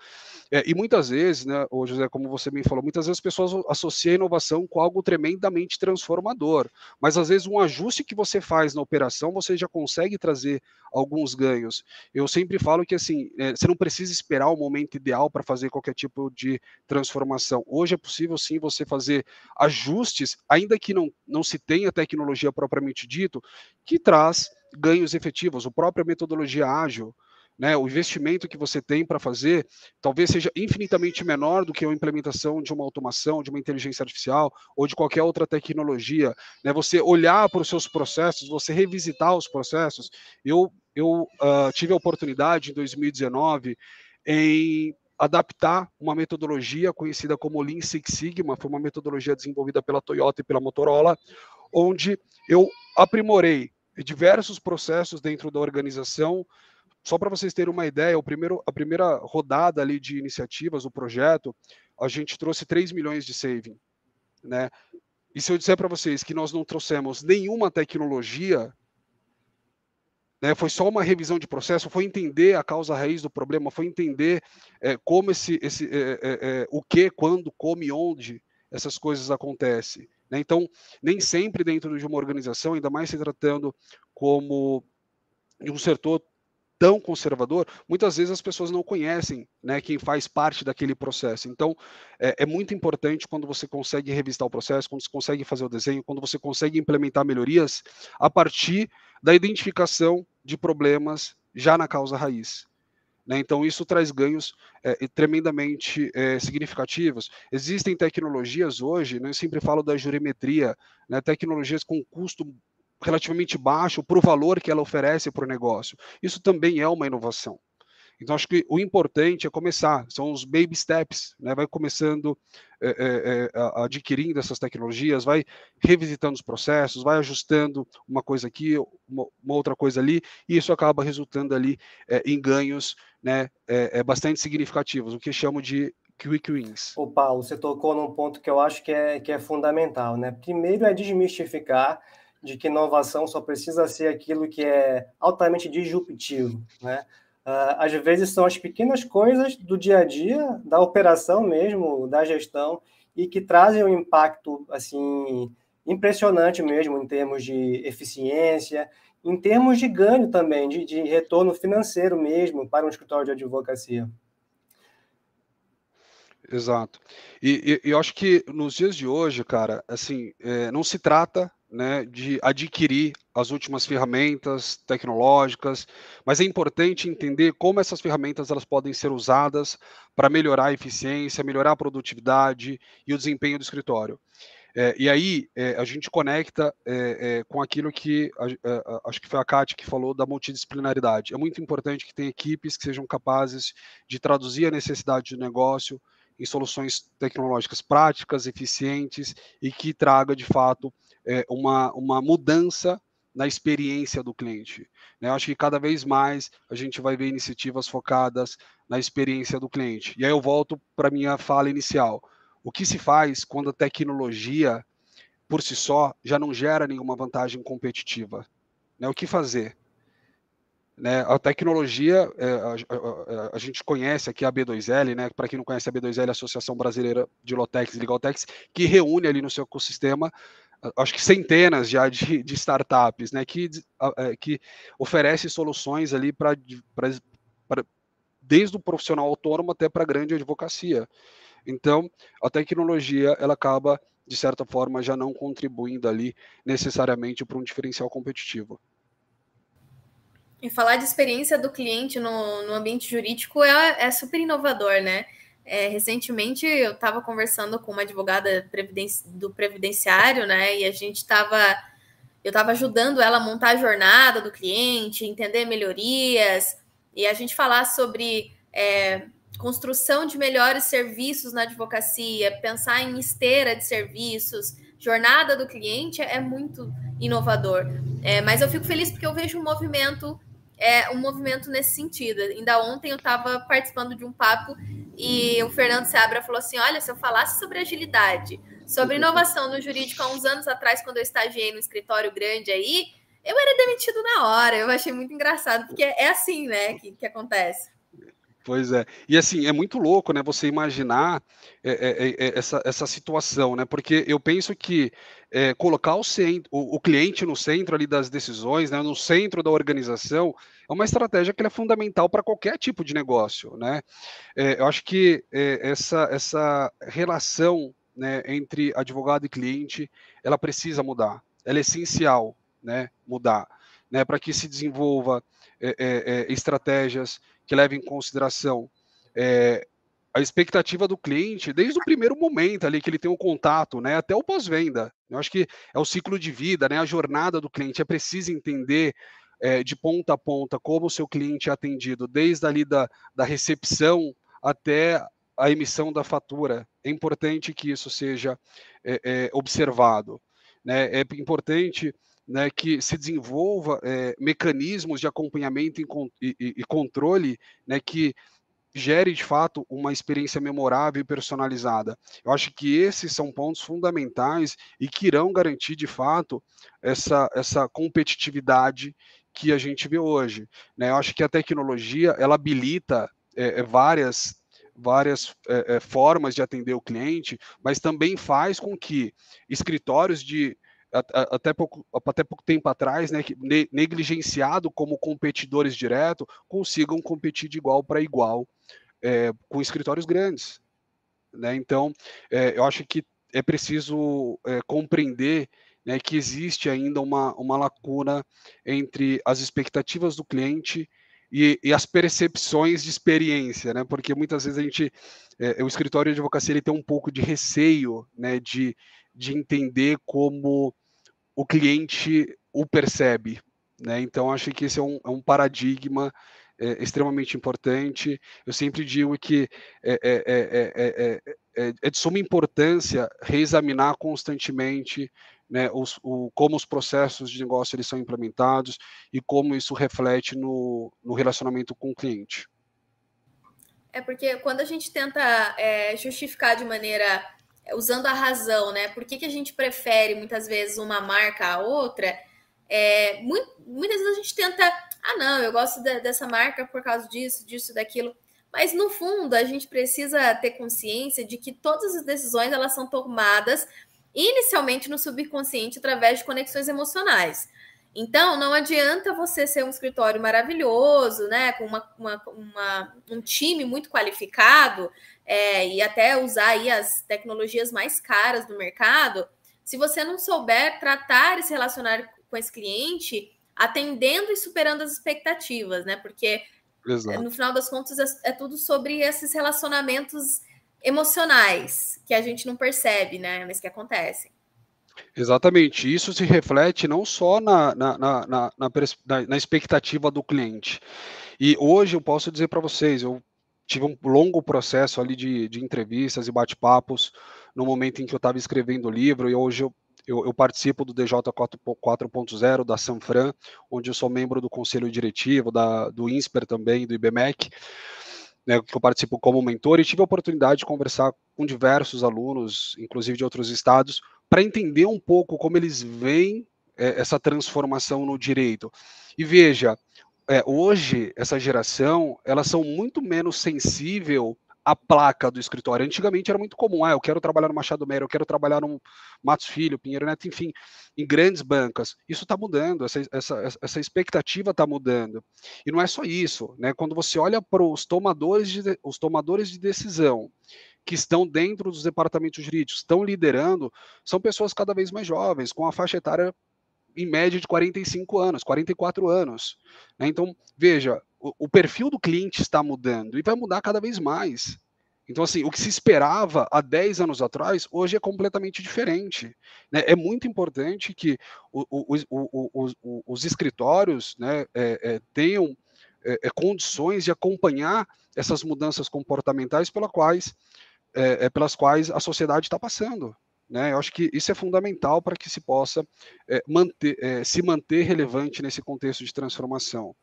É, e muitas vezes, né, ô José, como você bem falou, muitas vezes as pessoas associam a inovação com algo tremendamente transformador, mas às vezes um ajuste que você faz na operação, você já consegue trazer alguns ganhos. Eu sempre falo que assim, é, você não precisa esperar o momento ideal para fazer qualquer tipo de transformação. Hoje é possível sim você fazer ajustes, ainda que não, não se tenha tecnologia propriamente dito, que traz ganhos efetivos. A própria metodologia ágil, né, o investimento que você tem para fazer talvez seja infinitamente menor do que a implementação de uma automação, de uma inteligência artificial ou de qualquer outra tecnologia. Né, você olhar para os seus processos, você revisitar os processos. Eu, eu uh, tive a oportunidade em 2019 em adaptar uma metodologia conhecida como Lean Six Sigma, foi uma metodologia desenvolvida pela Toyota e pela Motorola, onde eu aprimorei diversos processos dentro da organização. Só para vocês terem uma ideia, o primeiro, a primeira rodada ali de iniciativas, o projeto, a gente trouxe 3 milhões de saving. Né? E se eu disser para vocês que nós não trouxemos nenhuma tecnologia, né, foi só uma revisão de processo, foi entender a causa raiz do problema, foi entender é, como esse, esse é, é, o que, quando, como e onde essas coisas acontecem. Né? Então, nem sempre dentro de uma organização, ainda mais se tratando como um setor tão conservador, muitas vezes as pessoas não conhecem né, quem faz parte daquele processo. Então, é, é, muito importante quando você consegue revistar o processo, quando você consegue fazer o desenho, quando você consegue implementar melhorias a partir da identificação de problemas já na causa raiz. Né? Então, isso traz ganhos é, tremendamente é, significativos. Existem tecnologias hoje, né, eu sempre falo da jurimetria, né, tecnologias com custo relativamente baixo para o valor que ela oferece para o negócio. Isso também é uma inovação. Então, acho que o importante é começar, são os baby steps, né? vai começando é, é, adquirindo essas tecnologias, vai revisitando os processos, vai ajustando uma coisa aqui, uma, uma outra coisa ali, e isso acaba resultando ali é, em ganhos né, é, bastante significativos, o que chamo de quick wins. O Paulo, você tocou num ponto que eu acho que é, que é fundamental. Né? Primeiro é desmistificar de que inovação só precisa ser aquilo que é altamente disruptivo, né? Uh, às vezes são as pequenas coisas do dia a dia, da operação mesmo, da gestão, e que trazem um impacto assim impressionante mesmo em termos de eficiência, em termos de ganho também, de, de retorno financeiro mesmo para um escritório de advocacia. Exato. E, e, eu acho que nos dias de hoje, cara, assim, é, não se trata né, de adquirir as últimas ferramentas tecnológicas, mas é importante entender como essas ferramentas elas podem ser usadas para melhorar a eficiência, melhorar a produtividade e o desempenho do escritório. É, e aí é, a gente conecta é, é com aquilo que a, é, acho que foi a Kátia que falou da multidisciplinaridade. É muito importante que tenha equipes que sejam capazes de traduzir a necessidade do negócio em soluções tecnológicas práticas, eficientes e que traga de fato é, uma, uma mudança na experiência do cliente. Né? Acho que cada vez mais a gente vai ver iniciativas focadas na experiência do cliente. E aí eu volto para minha fala inicial o que se faz quando a tecnologia, por si só, já não gera nenhuma vantagem competitiva? Né? O que fazer? Né, a tecnologia, é, a, a, a, gente conhece aqui a B2L, né, para quem não conhece a B2L, a Associação Brasileira de Lotex e Legaltex, que reúne ali no seu ecossistema, acho que centenas já de, de startups, né, que, é, que oferece soluções ali para desde o profissional autônomo até para a grande advocacia. Então, a tecnologia ela acaba de certa forma já não contribuindo ali necessariamente para um diferencial competitivo. E falar de experiência do cliente no, no ambiente jurídico é, é super inovador, né? É, recentemente eu estava conversando com uma advogada do previdenciário, né? E a gente estava, eu estava ajudando ela a montar a jornada do cliente, entender melhorias e a gente falar sobre é, construção de melhores serviços na advocacia, pensar em esteira de serviços, jornada do cliente é muito inovador. É, mas eu fico feliz porque eu vejo um movimento, é, um movimento nesse sentido. Ainda ontem eu estava participando de um papo e o Fernando Seabra falou assim: olha, se eu falasse sobre agilidade, sobre inovação no jurídico há uns anos atrás, quando eu estagiei no escritório grande aí, eu era demitido na hora. Eu achei muito engraçado, porque é assim, né, que, que acontece. Pois é. E assim, é muito louco, né, você imaginar é, é, é, essa, essa situação, né? Porque eu penso que é, colocar o, centro, o, o, cliente no centro ali das decisões, né, no centro da organização, é uma estratégia que é fundamental para qualquer tipo de negócio, né? É, eu acho que é, essa, essa relação né, entre advogado e cliente, ela precisa mudar. Ela é essencial, né, mudar, né, para que se desenvolva estratégias que leva em consideração é, a expectativa do cliente desde o primeiro momento ali que ele tem o contato, né, até o pós-venda. Eu acho que é o ciclo de vida, né, a jornada do cliente. É preciso entender é, de ponta a ponta como o seu cliente é atendido, desde ali da, da recepção até a emissão da fatura. É importante que isso seja é, é, observado. Né? É importante né, que se desenvolva é, mecanismos de acompanhamento e, e, e controle né, que gere de fato uma experiência memorável e personalizada. Eu acho que esses são pontos fundamentais e que irão garantir de fato essa, essa competitividade que a gente vê hoje. Né? Eu acho que a tecnologia ela habilita é, várias várias é, formas de atender o cliente, mas também faz com que escritórios de até pouco, até pouco tempo atrás, né, negligenciado como competidores direto, consigam competir de igual para igual é, com escritórios grandes. Né? Então, é, eu acho que é preciso é, compreender né, que existe ainda uma, uma lacuna entre as expectativas do cliente e, e, as percepções de experiência, né? Porque muitas vezes a gente, é, o escritório de advocacia ele tem um pouco de receio, né? De, de entender como o cliente o percebe. Né? Então, acho que esse é um, é um paradigma é, extremamente importante. Eu sempre digo que é, é, é, é de suma importância reexaminar constantemente né, os, o, como os processos de negócio eles são implementados e como isso reflete no, no relacionamento com o cliente. É porque quando a gente tenta é, justificar de maneira usando a razão, né? Por que, que a gente prefere muitas vezes uma marca a outra? É, muito, muitas vezes a gente tenta, ah, não, eu gosto de, dessa marca por causa disso, disso, daquilo. Mas no fundo, a gente precisa ter consciência de que todas as decisões elas são tomadas inicialmente no subconsciente através de conexões emocionais. Então, não adianta você ser um escritório maravilhoso, né, com uma, uma, uma um time muito qualificado, é, e até usar aí as tecnologias mais caras do mercado, se você não souber tratar e se relacionar com esse cliente, atendendo e superando as expectativas, né? Porque Exato. no final das contas é, é tudo sobre esses relacionamentos emocionais que a gente não percebe, né? Mas que acontecem. Exatamente. Isso se reflete não só na, na, na, na, na expectativa do cliente. E hoje eu posso dizer para vocês, eu tive um longo processo ali de, de entrevistas e bate-papos no momento em que eu estava escrevendo o livro, e hoje eu, eu, eu participo do DJ 4.0 da Sanfran, onde eu sou membro do conselho diretivo, da, do INSPER também, do IBMEC, né, que eu participo como mentor, e tive a oportunidade de conversar com diversos alunos, inclusive de outros estados, para entender um pouco como eles veem é, essa transformação no direito. E veja, é, hoje essa geração elas são muito menos sensível à placa do escritório. Antigamente era muito comum, ah, eu quero trabalhar no Machado Mero, eu quero trabalhar no Matos Filho, Pinheiro Neto, enfim, em grandes bancas. Isso está mudando, essa, essa, essa expectativa está mudando. E não é só isso, né? Quando você olha para os tomadores de, os tomadores de decisão que estão dentro dos departamentos jurídicos, estão liderando, são pessoas cada vez mais jovens, com a faixa etária em média de 45 anos, 44 anos. Né? Então, veja, o, o, perfil do cliente está mudando e vai mudar cada vez mais. Então, assim, o que se esperava há 10 anos atrás, hoje é completamente diferente. Né? É muito importante que o, o, os escritórios né, é, é, tenham é, é, condições de acompanhar essas mudanças comportamentais pelas quais é, é, pelas quais a sociedade está passando. Né? Eu acho que isso é fundamental para que se possa é, manter, é, se manter relevante nesse contexto de transformação.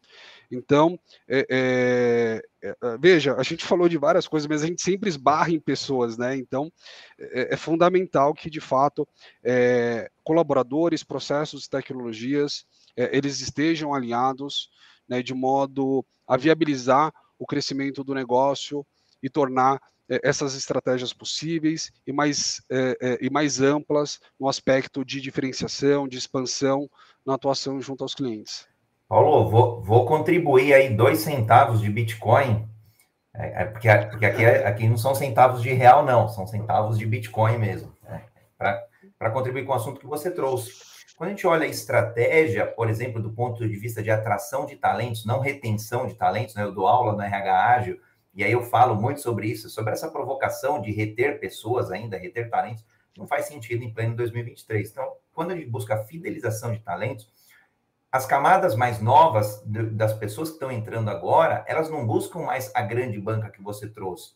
Então, é, é, é, veja, a gente falou de várias coisas, mas a gente sempre esbarra em pessoas, né? Então, é, fundamental que, de fato, colaboradores, processos e tecnologias, eles estejam alinhados, né, de modo a viabilizar o crescimento do negócio e tornar é, essas estratégias possíveis e mais, é, é, e mais amplas no aspecto de diferenciação, de expansão na atuação junto aos clientes. Paulo, vou, vou contribuir aí dois centavos de Bitcoin, é, é porque, porque aqui, aqui não são centavos de real, não, são centavos de Bitcoin mesmo, né? para contribuir com o assunto que você trouxe. Quando a gente olha a estratégia, por exemplo, do ponto de vista de atração de talentos, não retenção de talentos, né? eu dou aula no RH Ágil, e aí eu falo muito sobre isso, sobre essa provocação de reter pessoas ainda, reter talentos, não faz sentido em pleno 2023. Então, quando a gente busca a fidelização de talentos, as camadas mais novas das pessoas que estão entrando agora, elas não buscam mais a grande banca que você trouxe,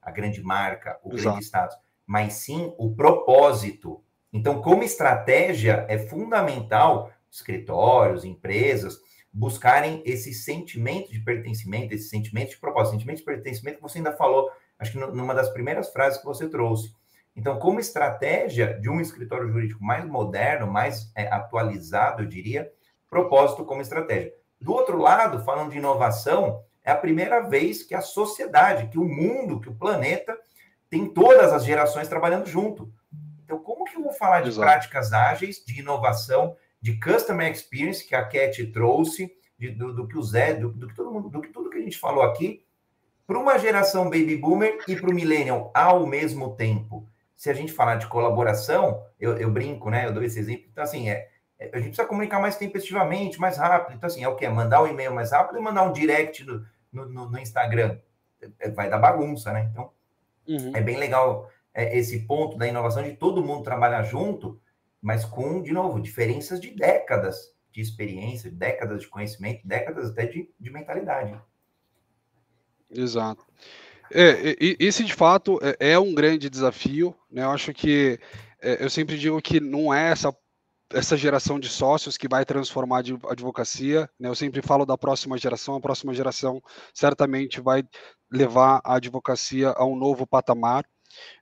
a grande marca, o Exato. grande status, mas sim o propósito. Então, como estratégia, é fundamental escritórios, empresas, buscarem esse sentimento de pertencimento, esse sentimento de propósito, sentimento de pertencimento que você ainda falou, acho que numa das primeiras frases que você trouxe. Então, como estratégia de um escritório jurídico mais moderno, mais é, atualizado, eu diria, propósito como estratégia. Do outro lado, falando de inovação, é a primeira vez que a sociedade, que o mundo, que o planeta tem todas as gerações trabalhando junto. Então, como que eu vou falar de Exato. práticas ágeis, de inovação, de customer experience que a Cat trouxe, de, do, do, que o Zé, do, do, que todo mundo, do que tudo que a gente falou aqui, para uma geração baby boomer e para o millennial ao mesmo tempo. Se a gente falar de colaboração, eu, eu brinco, né? Eu dou esse exemplo. Então, assim, é, é, a gente precisa comunicar mais tempestivamente, mais rápido. Então, assim, é o que? Mandar um e-mail mais rápido e mandar um direct no, no, no Instagram. É, vai dar bagunça, né? Então, uhum. é bem legal é, esse ponto da inovação de todo mundo trabalhar junto mas com, de novo, diferenças de décadas de experiência, décadas de conhecimento, décadas até de, de mentalidade. Exato. É, esse de fato é, é um grande desafio, né? Eu acho que é, eu sempre digo que não é essa essa geração de sócios que vai transformar a advocacia, né? Eu sempre falo da próxima geração, a próxima geração certamente vai levar a advocacia a um novo patamar,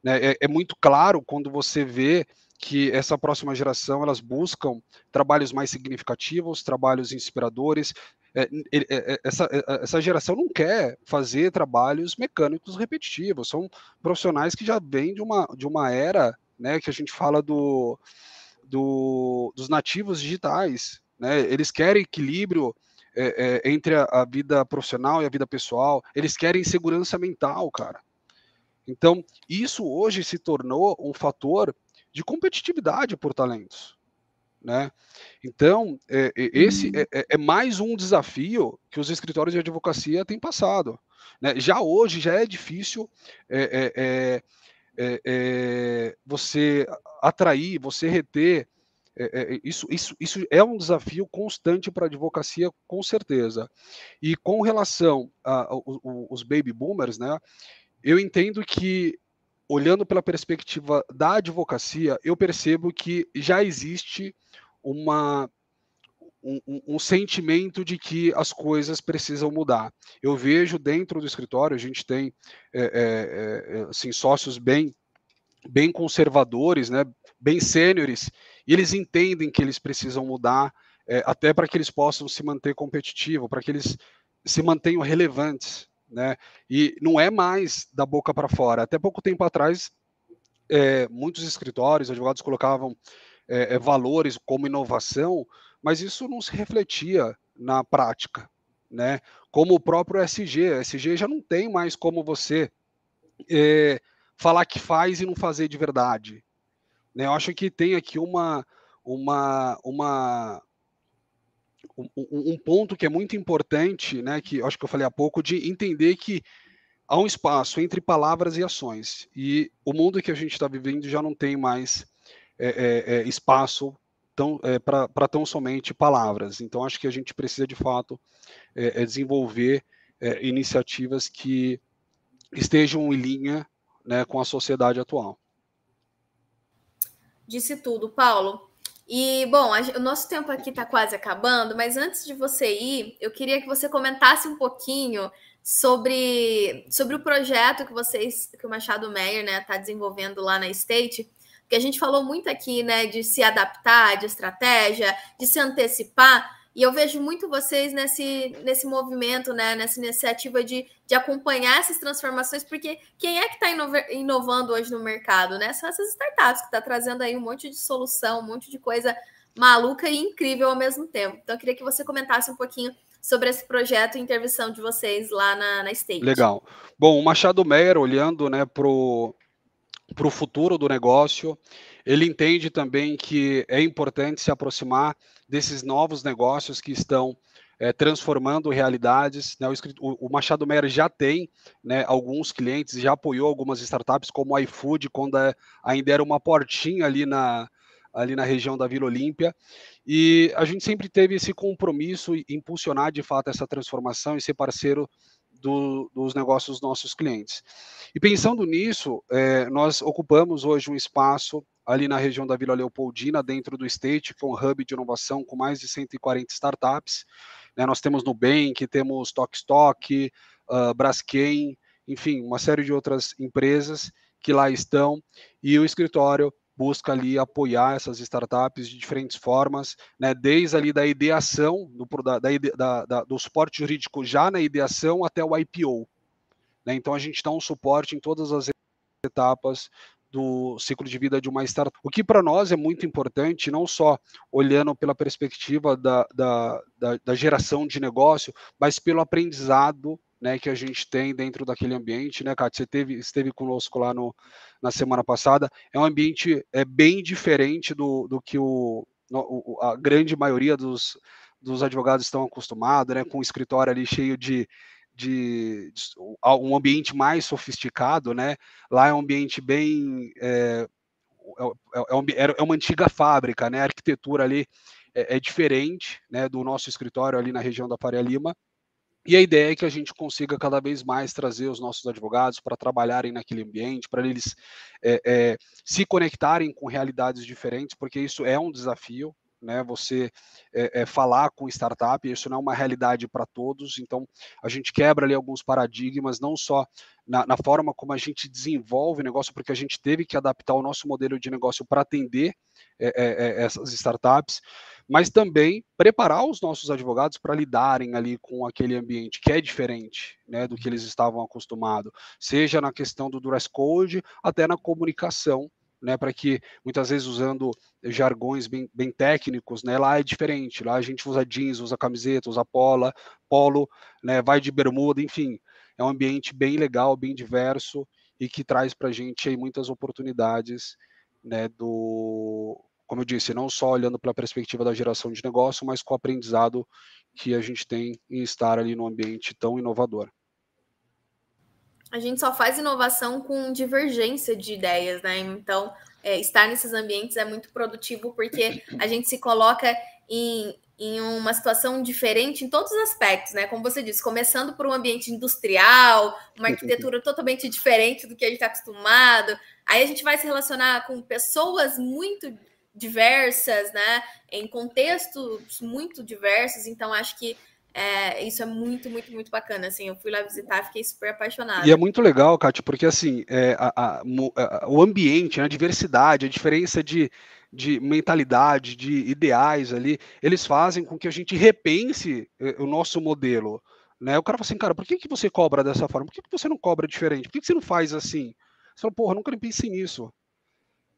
né? É, é muito claro quando você vê que essa próxima geração elas buscam trabalhos mais significativos, trabalhos inspiradores. É, é, é, essa, essa geração não quer fazer trabalhos mecânicos repetitivos, são profissionais que já vêm de uma, de uma era né, que a gente fala do, do, dos nativos digitais. Né? Eles querem equilíbrio é, é, entre a, a, vida profissional e a vida pessoal, eles querem segurança mental, cara. Então, isso hoje se tornou um fator de competitividade por talentos. Né? Então, é, é, esse uhum. é, é, é, mais um desafio que os escritórios de advocacia têm passado. Né? Já hoje já é difícil é, é, você atrair, você reter, isso, isso, isso é um desafio constante para a advocacia, com certeza. E com relação aos baby boomers, né, eu entendo que, olhando pela perspectiva da advocacia, eu percebo que já existe uma um, um, sentimento de que as coisas precisam mudar. Eu vejo dentro do escritório, a gente tem é, é, é, assim, sócios bem, bem conservadores, né, bem sêniores, e eles entendem que eles precisam mudar, é, até para que eles possam se manter competitivos, para que eles se mantenham relevantes. Né? E não é mais da boca para fora. Até pouco tempo atrás, é, muitos escritórios, advogados colocavam é, valores como inovação mas isso não se refletia na prática, né? Como o próprio SG, o SG já não tem mais como você é, falar que faz e não fazer de verdade. Né? Eu acho que tem aqui uma, uma, uma um, um, ponto que é muito importante, né? Que acho que eu falei há pouco, de entender que há um espaço entre palavras e ações. E o mundo que a gente está vivendo já não tem mais é, é, é espaço tão, é, para tão somente palavras. Então, acho que a gente precisa, de fato, é, é desenvolver é, iniciativas que estejam em linha né, com a sociedade atual. Disse tudo, Paulo. E, bom, a, o nosso tempo aqui está quase acabando, mas antes de você ir, eu queria que você comentasse um pouquinho sobre, sobre o projeto que vocês, que o Machado Meyer está né, tá desenvolvendo lá na State, porque a gente falou muito aqui, né, de se adaptar, de estratégia, de se antecipar. E eu vejo muito vocês nesse, nesse movimento, né, nessa iniciativa de, de acompanhar essas transformações, porque quem é que está inovando hoje no mercado, né? São essas startups que estão tá trazendo aí um monte de solução, um monte de coisa maluca e incrível ao mesmo tempo. Então, eu queria que você comentasse um pouquinho sobre esse projeto e intervenção de vocês lá na, na State. Legal. Bom, o Machado Meyer, olhando né, para o futuro do negócio. Ele entende também que é importante se aproximar desses novos negócios que estão é, transformando realidades. Né? O, o, Machado Meyer já tem né, alguns clientes, já apoiou algumas startups, como o iFood, quando é, ainda era uma portinha ali na, ali na região da Vila Olímpia. E a gente sempre teve esse compromisso em impulsionar de fato essa transformação e ser parceiro do, dos negócios dos nossos clientes. E pensando nisso, é, nós ocupamos hoje um espaço ali na região da Vila Leopoldina, dentro do State, que é um hub de inovação com mais de 140 startups. Né, nós temos Nubank, temos Tokstok, uh, Braskem, enfim, uma série de outras empresas que lá estão, e o escritório busca ali apoiar essas startups de diferentes formas, né, desde ali da ideação, do, da, da, do suporte jurídico já na ideação até o IPO. Né, então a gente dá um suporte em todas as etapas do ciclo de vida de uma startup. O que para nós é muito importante, não só olhando pela perspectiva da, da, da, da geração de negócio, mas pelo aprendizado né, que a gente tem dentro daquele ambiente, né, Kátia? Você teve, esteve conosco lá no, na semana passada. É um ambiente é bem diferente do, do que o, o a grande maioria dos, dos advogados estão acostumados, né, com um escritório ali cheio de, de, de, um ambiente mais sofisticado, né? Lá é um ambiente bem é, é, é, é uma antiga fábrica, né? A arquitetura ali é, é diferente, né, do nosso escritório ali na região da Faria Lima. E a ideia é que a gente consiga cada vez mais trazer os nossos advogados para trabalharem naquele ambiente, para eles é, é, se conectarem com realidades diferentes, porque isso é um desafio, né? Você é, é, falar com startup, isso não é uma realidade para todos, então a gente quebra ali alguns paradigmas, não só na, na, forma como a gente desenvolve o negócio, porque a gente teve que adaptar o nosso modelo de negócio para atender é, essas startups, mas também preparar os nossos advogados para lidarem ali com aquele ambiente que é diferente né, do que eles estavam acostumados, seja na questão do dress code, até na comunicação, né, para que muitas vezes usando jargões bem, bem, técnicos, né, lá é diferente, lá a gente usa jeans, usa camiseta, usa pola, polo, né, vai de bermuda, enfim, é um ambiente bem legal, bem diverso e que traz para a gente aí muitas oportunidades né, do, como eu disse, não só olhando pela perspectiva da geração de negócio, mas com o aprendizado que a gente tem em estar ali no ambiente tão inovador. A gente só faz inovação com divergência de ideias, né? Então, é, estar nesses ambientes é muito produtivo porque a gente se coloca em, em uma situação diferente em todos os aspectos, né? Como você disse, começando por um ambiente industrial, uma arquitetura totalmente diferente do que a gente está acostumado. Aí a gente vai se relacionar com pessoas muito diversas, né? Em contextos muito diversos. Então, acho que é, isso é muito, muito, muito bacana. Assim, eu fui lá visitar, fiquei super apaixonada. E é muito legal, Kátia, porque assim, é, a, a, o ambiente, né, a diversidade, a diferença de, de mentalidade, de ideais ali, eles fazem com que a gente repense é, o nosso modelo. Né? O cara fala assim, cara, por que, que você cobra dessa forma? Por que, que você não cobra diferente? Por que, que você não faz assim? Você fala, porra, nunca pensei nisso.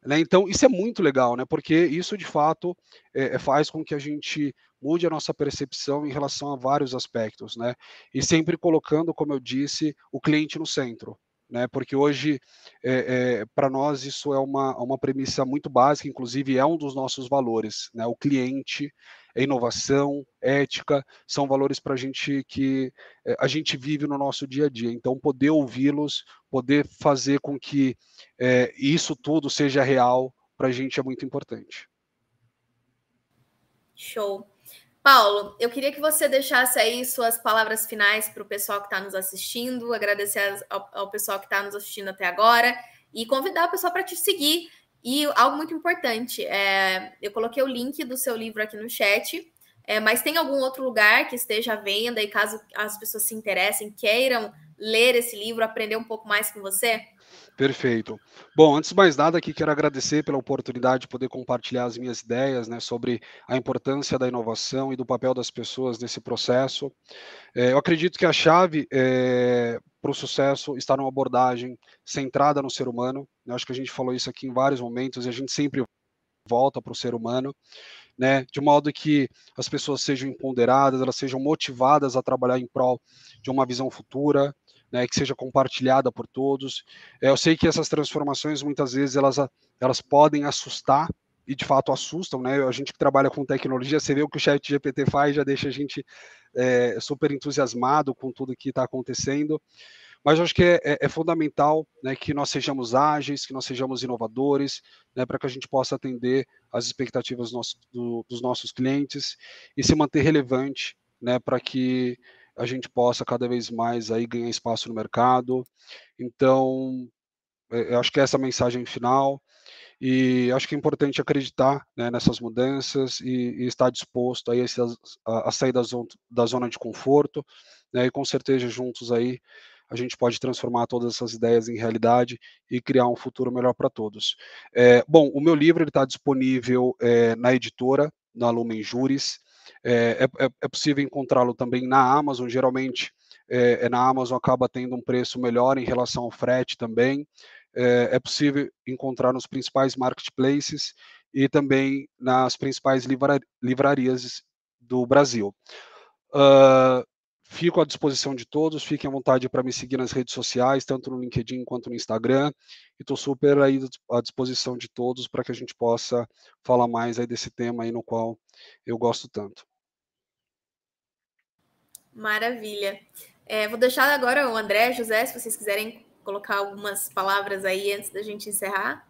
Né? Então, isso é muito legal, né? porque isso de fato é, faz com que a gente mude a nossa percepção em relação a vários aspectos, né? E sempre colocando, como eu disse, o cliente no centro. Né, porque hoje, é, é, para nós, isso é uma, uma premissa muito básica, inclusive é um dos nossos valores. Né, o cliente, a inovação, ética, são valores para a gente que é, a gente vive no nosso dia a dia. Então, poder ouvi-los, poder fazer com que é, isso tudo seja real, para a gente é muito importante. Show. Paulo, eu queria que você deixasse aí suas palavras finais para o pessoal que está nos assistindo, agradecer ao, ao pessoal que está nos assistindo até agora e convidar o pessoal para te seguir. E algo muito importante, é, eu coloquei o link do seu livro aqui no chat, é, mas tem algum outro lugar que esteja à venda e caso as pessoas se interessem, queiram ler esse livro, aprender um pouco mais com você? Perfeito. Bom, antes de mais nada, aqui quero agradecer pela oportunidade de poder compartilhar as minhas ideias né, sobre a importância da inovação e do papel das pessoas nesse processo. É, eu acredito que a chave é, para o sucesso está numa abordagem centrada no ser humano. Eu acho que a gente falou isso aqui em vários momentos e a gente sempre volta para o ser humano. Né, de modo que as pessoas sejam empoderadas, elas sejam motivadas a trabalhar em prol de uma visão futura, né, que seja compartilhada por todos. É, eu sei que essas transformações muitas vezes elas, elas podem assustar e de fato assustam, né? A gente que trabalha com tecnologia, você vê o que o Chat GPT faz, já deixa a gente é, super entusiasmado com tudo que está acontecendo. Mas eu acho que é, é, é, fundamental né, que nós sejamos ágeis, que nós sejamos inovadores, né, para que a gente possa atender as expectativas dos, do, dos nossos clientes e se manter relevante, né, para que a gente possa cada vez mais aí ganhar espaço no mercado. Então, é, eu acho que essa é a mensagem final. E acho que é importante acreditar né, nessas mudanças e, e, estar disposto aí a, a sair da zona, da zona de conforto, né, e com certeza juntos aí a gente pode transformar todas essas ideias em realidade e criar um futuro melhor para todos. É, bom, o meu livro está disponível é, na editora, na Lumen Juris, é, é, é possível encontrá-lo também na Amazon, geralmente é, é, na Amazon acaba tendo um preço melhor em relação ao frete também. É, é possível encontrar nos principais marketplaces e também nas principais livra livrarias do Brasil. Uh, fico à disposição de todos, fiquem à vontade para me seguir nas redes sociais, tanto no LinkedIn quanto no Instagram, e estou super aí à disposição de todos para que a gente possa falar mais aí desse tema aí no qual eu gosto tanto. Maravilha. É, vou deixar agora o André, José, se vocês quiserem colocar algumas palavras aí antes da gente encerrar.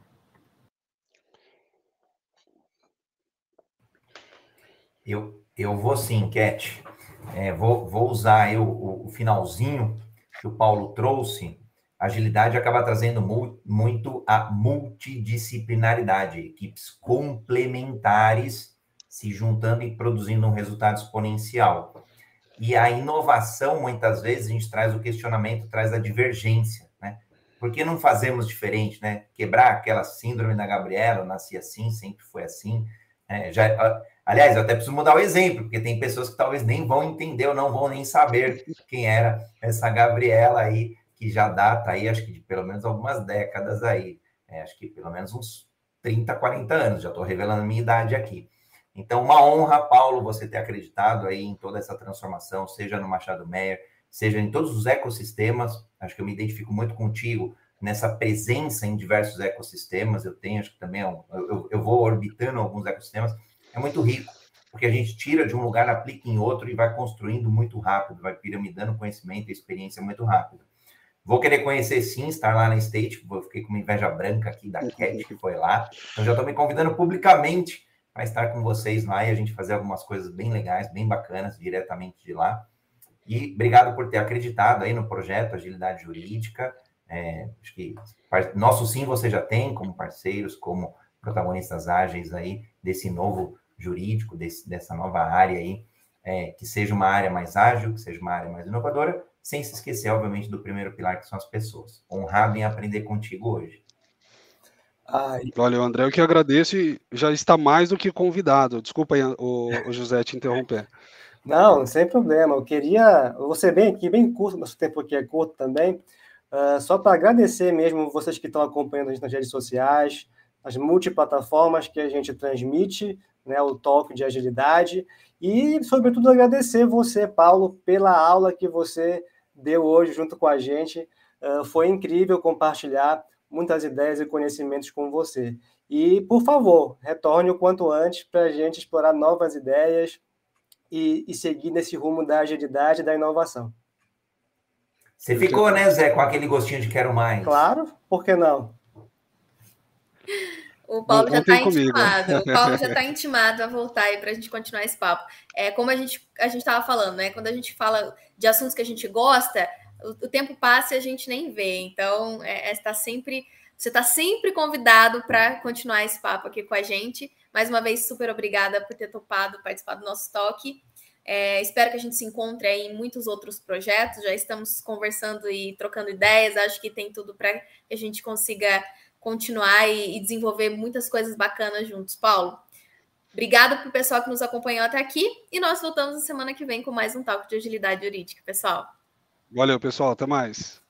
Eu, eu vou sim, Cat. É, vou, vou usar eu, o, o, finalzinho que o Paulo trouxe. Agilidade acaba trazendo mu muito a multidisciplinaridade, equipes complementares se juntando e produzindo um resultado exponencial. E a inovação, muitas vezes, a gente traz o questionamento, traz a divergência, né? Por que não fazemos diferente, né? Quebrar aquela síndrome da Gabriela, eu nasci assim, sempre foi assim. Né? Já, aliás, eu até preciso mudar o exemplo, porque tem pessoas que talvez nem vão entender ou não vão nem saber quem era essa Gabriela aí, que já data aí, acho que de pelo menos algumas décadas aí. É, acho que pelo menos uns 30, 40 anos, já estou revelando a minha idade aqui. Então, uma honra, Paulo, você ter acreditado aí em toda essa transformação, seja no Machado Meyer, seja em todos os ecossistemas. Acho que eu me identifico muito contigo nessa presença em diversos ecossistemas. Eu tenho, acho que também, é eu, eu vou orbitando alguns ecossistemas. É muito rico, porque a gente tira de um lugar, aplica em outro e vai construindo muito rápido, vai piramidando conhecimento e experiência muito rápido. Vou querer conhecer sim, estar lá na State. Eu fiquei com uma inveja branca aqui da Cat, que foi lá. Então já estou me convidando publicamente para estar com vocês lá e a gente fazer algumas coisas bem legais, bem bacanas, diretamente de lá. E obrigado por ter acreditado aí no projeto Agilidade Jurídica. É, acho que nosso sim você já tem como parceiros, como protagonistas ágeis aí desse novo jurídico, desse, dessa nova área aí, é, que seja uma área mais ágil, que seja uma área mais inovadora, sem se esquecer, obviamente, do primeiro pilar, que são as pessoas. Honrado em aprender contigo hoje. Ai. Olha, o André, eu que agradeço e já está mais do que convidado. Desculpa aí, o, o José te interromper. Não, sem problema. Eu queria, eu vou ser bem aqui, bem curto, nosso tempo aqui é curto também, uh, só para agradecer mesmo vocês que estão acompanhando a gente nas redes sociais, as multiplataformas que a gente transmite, né, o toque de agilidade, e, sobretudo, agradecer você, Paulo, pela aula que você deu hoje junto com a gente. Uh, foi incrível compartilhar muitas ideias e conhecimentos com você. E, por favor, retorne o quanto antes para a gente explorar novas ideias e, e, seguir nesse rumo da agilidade e da inovação. Você ficou, né, Zé, com aquele gostinho de quero mais? Claro, por que não? O Paulo já está intimado. O Paulo já está intimado a voltar aí para a gente continuar esse papo. É como a gente a gente estava falando, né? Quando a gente fala de assuntos que a gente gosta, o, tempo passa e a gente nem vê. Então, é, é tá sempre você está sempre convidado para continuar esse papo aqui com a gente. Mais uma vez, super obrigada por ter topado participar do nosso toque. É, espero que a gente se encontre aí em muitos outros projetos. Já estamos conversando e trocando ideias. Acho que tem tudo para que a gente consiga continuar e, e desenvolver muitas coisas bacanas juntos. Paulo, obrigada para o pessoal que nos acompanhou até aqui e nós voltamos na semana que vem com mais um talk de agilidade jurídica, pessoal. Valeu, pessoal. Até mais.